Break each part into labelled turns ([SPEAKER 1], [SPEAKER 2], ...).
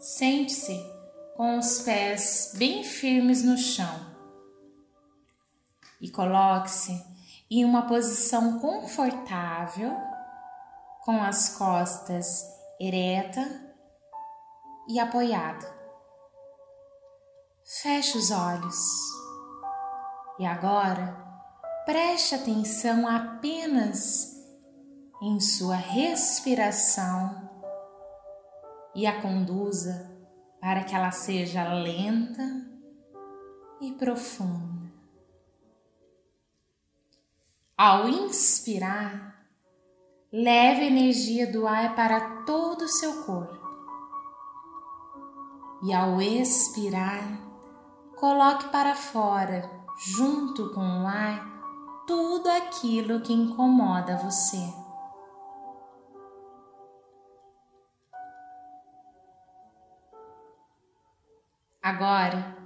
[SPEAKER 1] Sente-se com os pés bem firmes no chão e coloque-se em uma posição confortável, com as costas ereta e apoiada. Feche os olhos e agora preste atenção apenas em sua respiração e a conduza para que ela seja lenta e profunda. Ao inspirar, leve a energia do ar para todo o seu corpo. E ao expirar, coloque para fora, junto com o ar, tudo aquilo que incomoda você. Agora,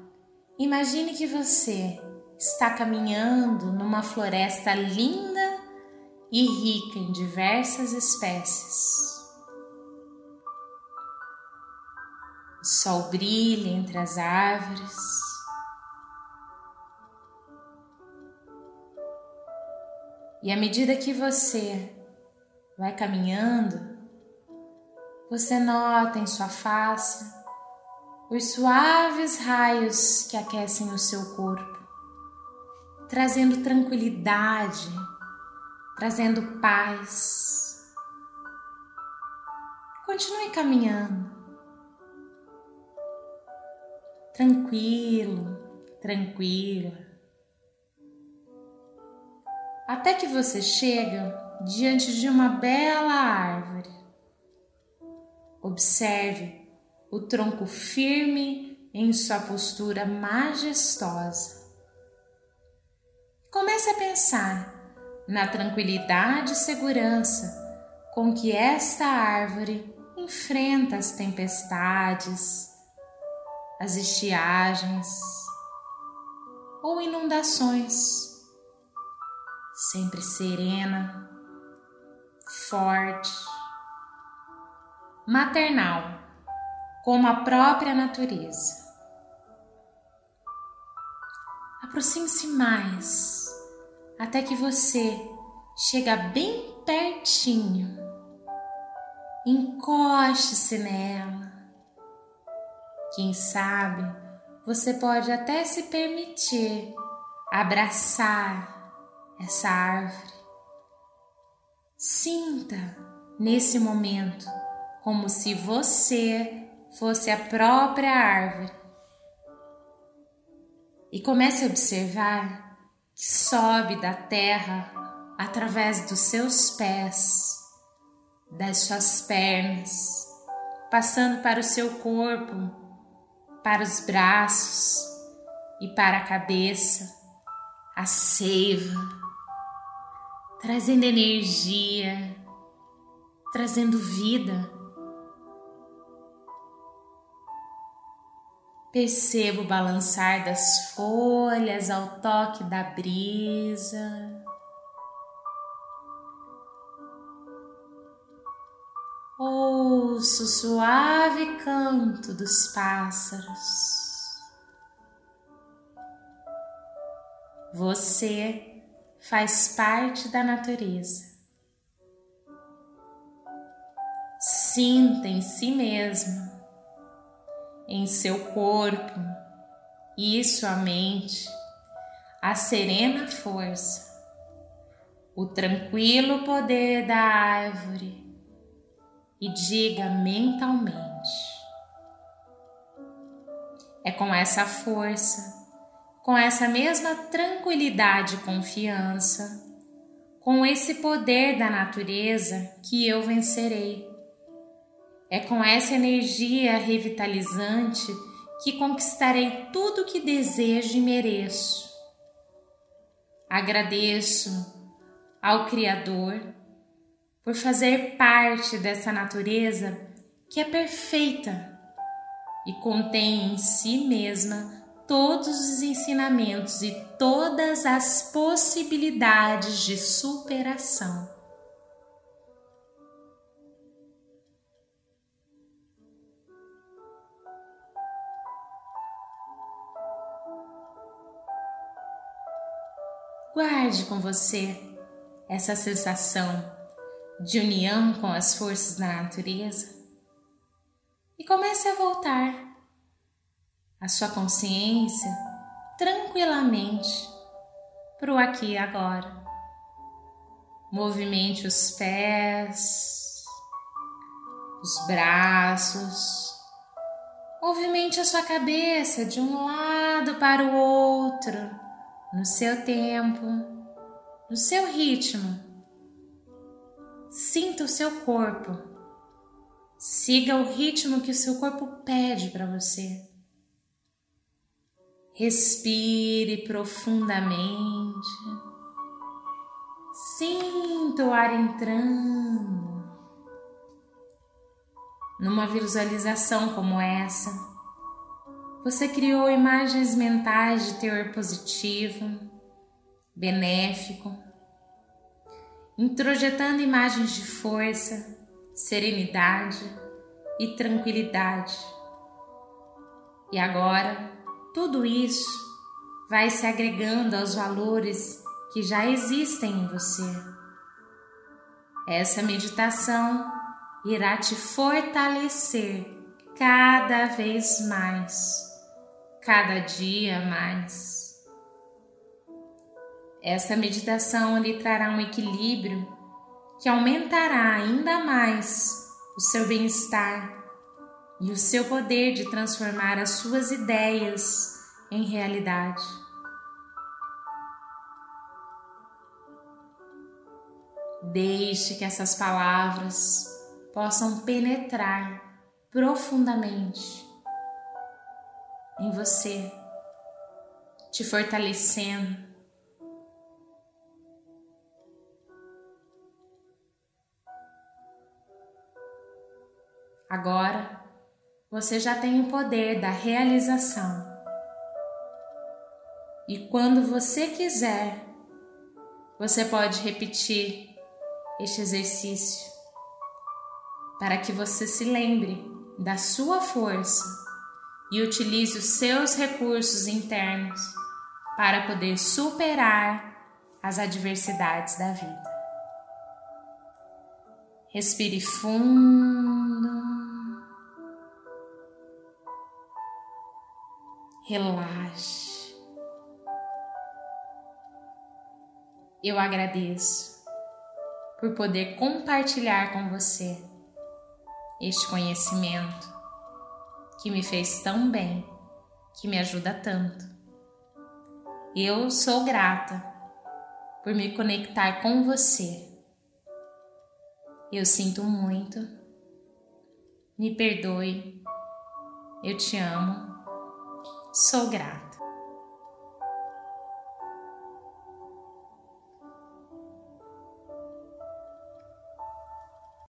[SPEAKER 1] imagine que você está caminhando numa floresta linda e rica em diversas espécies. O sol brilha entre as árvores. E à medida que você vai caminhando, você nota em sua face os suaves raios que aquecem o seu corpo trazendo tranquilidade, trazendo paz. Continue caminhando. Tranquilo, tranquila. Até que você chega diante de uma bela árvore. Observe o tronco firme em sua postura majestosa. Comece a pensar na tranquilidade e segurança com que esta árvore enfrenta as tempestades, as estiagens ou inundações. Sempre serena, forte, maternal, como a própria natureza. Aproxime-se mais até que você chega bem pertinho. Encoste-se nela. Quem sabe você pode até se permitir abraçar essa árvore. Sinta nesse momento como se você fosse a própria árvore. E comece a observar que sobe da terra através dos seus pés, das suas pernas, passando para o seu corpo, para os braços e para a cabeça, a seiva, trazendo energia, trazendo vida Percebo o balançar das folhas ao toque da brisa. Ouço o suave canto dos pássaros. Você faz parte da natureza. Sinta em si mesmo em seu corpo. E sua mente a serena força, o tranquilo poder da árvore e diga mentalmente: é com essa força, com essa mesma tranquilidade e confiança, com esse poder da natureza que eu vencerei é com essa energia revitalizante que conquistarei tudo o que desejo e mereço. Agradeço ao Criador por fazer parte dessa natureza que é perfeita e contém em si mesma todos os ensinamentos e todas as possibilidades de superação. Guarde com você essa sensação de união com as forças da natureza. E comece a voltar a sua consciência tranquilamente para o aqui e agora. Movimente os pés, os braços, movimente a sua cabeça de um lado para o outro, no seu tempo, no seu ritmo. Sinta o seu corpo. Siga o ritmo que o seu corpo pede para você. Respire profundamente. Sinta o ar entrando. Numa visualização como essa, você criou imagens mentais de teor positivo, benéfico, introjetando imagens de força, serenidade e tranquilidade. E agora, tudo isso vai se agregando aos valores que já existem em você. Essa meditação irá te fortalecer cada vez mais, cada dia mais. Esta meditação lhe trará um equilíbrio que aumentará ainda mais o seu bem-estar e o seu poder de transformar as suas ideias em realidade. Deixe que essas palavras possam penetrar profundamente em você, te fortalecendo. Agora, você já tem o poder da realização. E quando você quiser, você pode repetir este exercício para que você se lembre da sua força e utilize os seus recursos internos para poder superar as adversidades da vida. Respire fundo. relaxe. Eu agradeço por poder compartilhar com você este conhecimento que me fez tão bem, que me ajuda tanto. Eu sou grata por me conectar com você. Eu sinto muito. Me perdoe. Eu te amo Sou grata.